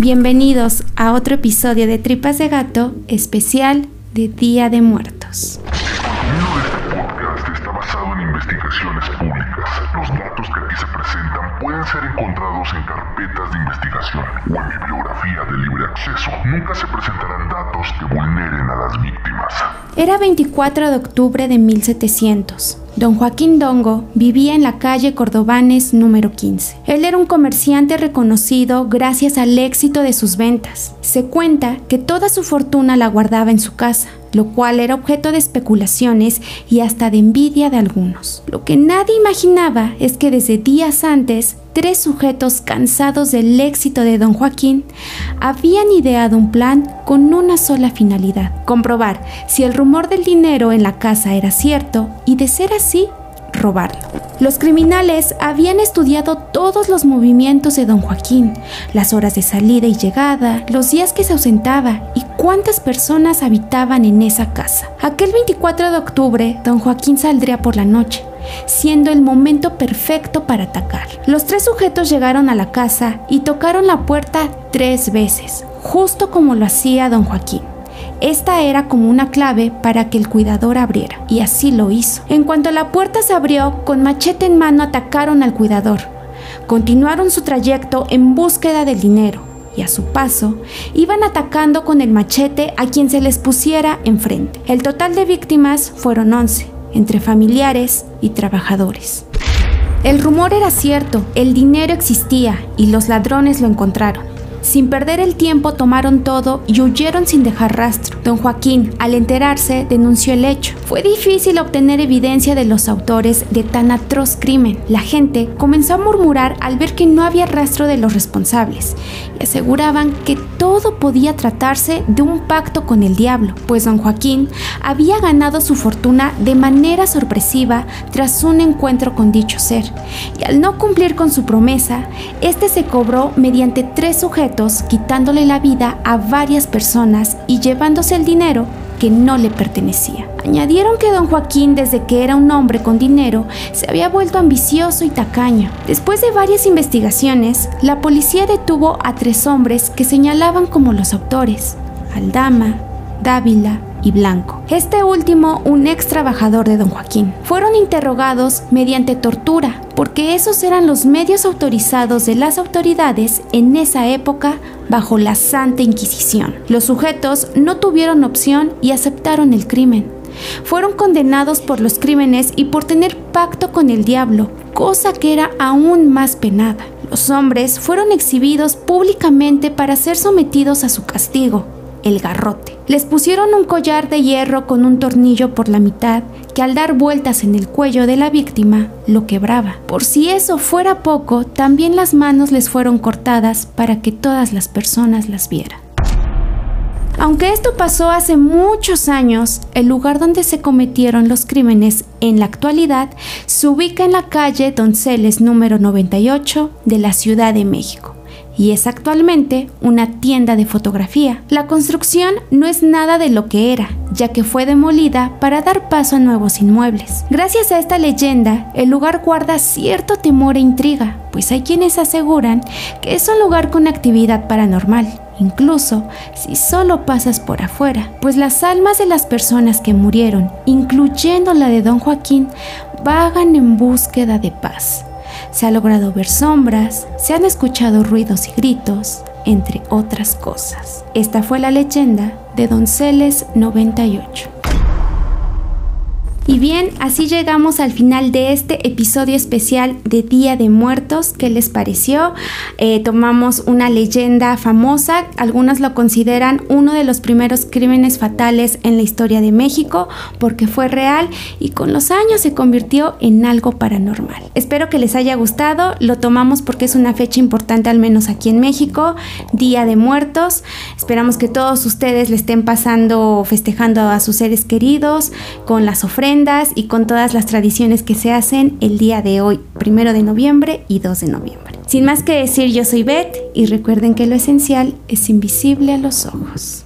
Bienvenidos a otro episodio de Tripas de Gato especial de Día de Muertos. investigaciones públicas. Los datos que aquí se presentan pueden ser encontrados en carpetas de investigación o en bibliografía de libre acceso. Nunca se presentarán datos que vulneren a las víctimas. Era 24 de octubre de 1700. Don Joaquín Dongo vivía en la calle Cordobanes número 15. Él era un comerciante reconocido gracias al éxito de sus ventas. Se cuenta que toda su fortuna la guardaba en su casa, lo cual era objeto de especulaciones y hasta de envidia de algunos. Lo que nadie imaginaba es que desde días antes, tres sujetos cansados del éxito de don Joaquín habían ideado un plan con una sola finalidad, comprobar si el rumor del dinero en la casa era cierto y de ser así, robarlo. Los criminales habían estudiado todos los movimientos de don Joaquín, las horas de salida y llegada, los días que se ausentaba y cuántas personas habitaban en esa casa. Aquel 24 de octubre, don Joaquín saldría por la noche, siendo el momento perfecto para atacar. Los tres sujetos llegaron a la casa y tocaron la puerta tres veces, justo como lo hacía don Joaquín. Esta era como una clave para que el cuidador abriera, y así lo hizo. En cuanto la puerta se abrió, con machete en mano atacaron al cuidador. Continuaron su trayecto en búsqueda del dinero, y a su paso iban atacando con el machete a quien se les pusiera enfrente. El total de víctimas fueron 11, entre familiares y trabajadores. El rumor era cierto, el dinero existía y los ladrones lo encontraron. Sin perder el tiempo tomaron todo y huyeron sin dejar rastro. Don Joaquín, al enterarse, denunció el hecho. Fue difícil obtener evidencia de los autores de tan atroz crimen. La gente comenzó a murmurar al ver que no había rastro de los responsables y aseguraban que todo podía tratarse de un pacto con el diablo, pues don Joaquín había ganado su fortuna de manera sorpresiva tras un encuentro con dicho ser, y al no cumplir con su promesa, este se cobró mediante tres sujetos quitándole la vida a varias personas y llevándose el dinero que no le pertenecía. Añadieron que don Joaquín, desde que era un hombre con dinero, se había vuelto ambicioso y tacaño. Después de varias investigaciones, la policía detuvo a tres hombres que señalaban como los autores, Aldama, Dávila y Blanco. Este último, un ex trabajador de don Joaquín. Fueron interrogados mediante tortura, porque esos eran los medios autorizados de las autoridades en esa época bajo la Santa Inquisición. Los sujetos no tuvieron opción y aceptaron el crimen. Fueron condenados por los crímenes y por tener pacto con el diablo, cosa que era aún más penada. Los hombres fueron exhibidos públicamente para ser sometidos a su castigo, el garrote. Les pusieron un collar de hierro con un tornillo por la mitad que al dar vueltas en el cuello de la víctima lo quebraba. Por si eso fuera poco, también las manos les fueron cortadas para que todas las personas las vieran. Aunque esto pasó hace muchos años, el lugar donde se cometieron los crímenes en la actualidad se ubica en la calle Donceles número 98 de la Ciudad de México y es actualmente una tienda de fotografía. La construcción no es nada de lo que era, ya que fue demolida para dar paso a nuevos inmuebles. Gracias a esta leyenda, el lugar guarda cierto temor e intriga, pues hay quienes aseguran que es un lugar con actividad paranormal, incluso si solo pasas por afuera, pues las almas de las personas que murieron, incluyendo la de don Joaquín, vagan en búsqueda de paz se ha logrado ver sombras, se han escuchado ruidos y gritos, entre otras cosas. Esta fue la leyenda de Donceles 98. Y bien, así llegamos al final de este episodio especial de Día de Muertos. ¿Qué les pareció? Eh, tomamos una leyenda famosa, algunos lo consideran uno de los primeros crímenes fatales en la historia de México porque fue real y con los años se convirtió en algo paranormal. Espero que les haya gustado, lo tomamos porque es una fecha importante al menos aquí en México, Día de Muertos. Esperamos que todos ustedes le estén pasando, festejando a sus seres queridos con las y con todas las tradiciones que se hacen el día de hoy, primero de noviembre y 2 de noviembre. Sin más que decir, yo soy Beth y recuerden que lo esencial es invisible a los ojos.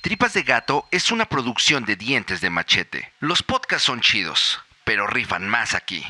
Tripas de Gato es una producción de dientes de machete. Los podcasts son chidos, pero rifan más aquí.